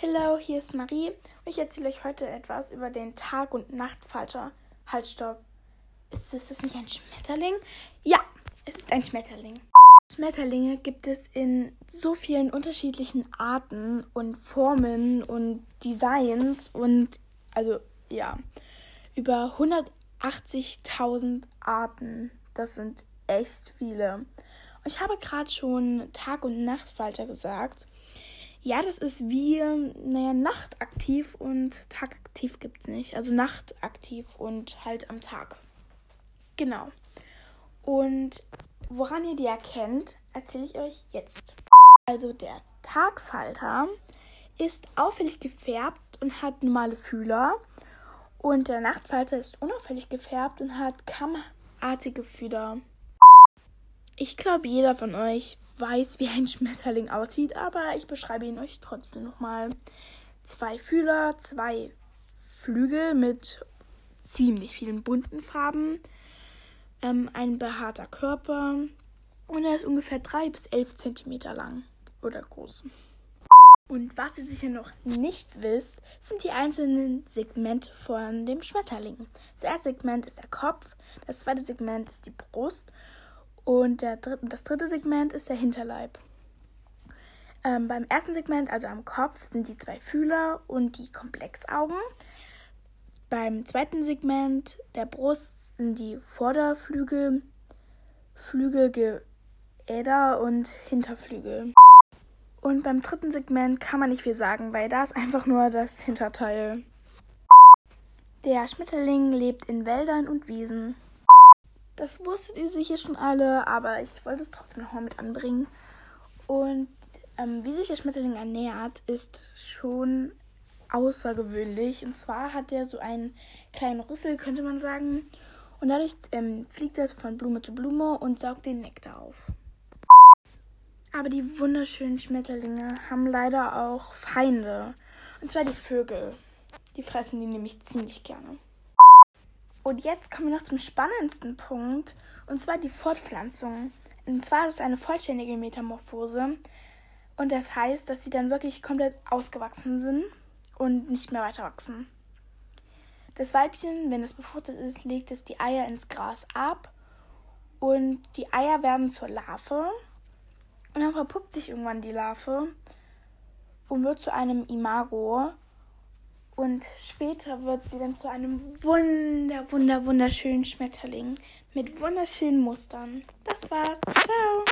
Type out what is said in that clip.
Hallo, hier ist Marie und ich erzähle euch heute etwas über den Tag- und Nachtfalter. Halt, stopp. Ist das, ist das nicht ein Schmetterling? Ja, es ist ein Schmetterling. Schmetterlinge gibt es in so vielen unterschiedlichen Arten und Formen und Designs und also ja, über 180.000 Arten. Das sind echt viele. Und ich habe gerade schon Tag- und Nachtfalter gesagt. Ja, das ist wie, naja, nachtaktiv und tagaktiv gibt es nicht. Also nachtaktiv und halt am Tag. Genau. Und woran ihr die erkennt, erzähle ich euch jetzt. Also der Tagfalter ist auffällig gefärbt und hat normale Fühler. Und der Nachtfalter ist unauffällig gefärbt und hat kammartige Fühler. Ich glaube, jeder von euch weiß, wie ein Schmetterling aussieht, aber ich beschreibe ihn euch trotzdem nochmal. Zwei Fühler, zwei Flügel mit ziemlich vielen bunten Farben, ähm, ein behaarter Körper und er ist ungefähr drei bis elf Zentimeter lang oder groß. Und was ihr sicher noch nicht wisst, sind die einzelnen Segmente von dem Schmetterling. Das erste Segment ist der Kopf, das zweite Segment ist die Brust und dritte, das dritte Segment ist der Hinterleib. Ähm, beim ersten Segment, also am Kopf, sind die zwei Fühler und die Komplexaugen. Beim zweiten Segment, der Brust, sind die Vorderflügel, Flügelgeäder und Hinterflügel. Und beim dritten Segment kann man nicht viel sagen, weil da ist einfach nur das Hinterteil. Der Schmetterling lebt in Wäldern und Wiesen. Das wusstet ihr sicher schon alle, aber ich wollte es trotzdem nochmal mit anbringen. Und ähm, wie sich der Schmetterling ernährt, ist schon außergewöhnlich. Und zwar hat er so einen kleinen Rüssel, könnte man sagen. Und dadurch ähm, fliegt er von Blume zu Blume und saugt den Nektar auf. Aber die wunderschönen Schmetterlinge haben leider auch Feinde. Und zwar die Vögel. Die fressen die nämlich ziemlich gerne. Und jetzt kommen wir noch zum spannendsten Punkt, und zwar die Fortpflanzung. Und zwar ist es eine vollständige Metamorphose. Und das heißt, dass sie dann wirklich komplett ausgewachsen sind und nicht mehr weiter wachsen. Das Weibchen, wenn es befruchtet ist, legt es die Eier ins Gras ab und die Eier werden zur Larve. Und dann verpuppt sich irgendwann die Larve und wird zu einem Imago. Und später wird sie dann zu einem wunder, wunder, wunderschönen Schmetterling mit wunderschönen Mustern. Das war's. Ciao.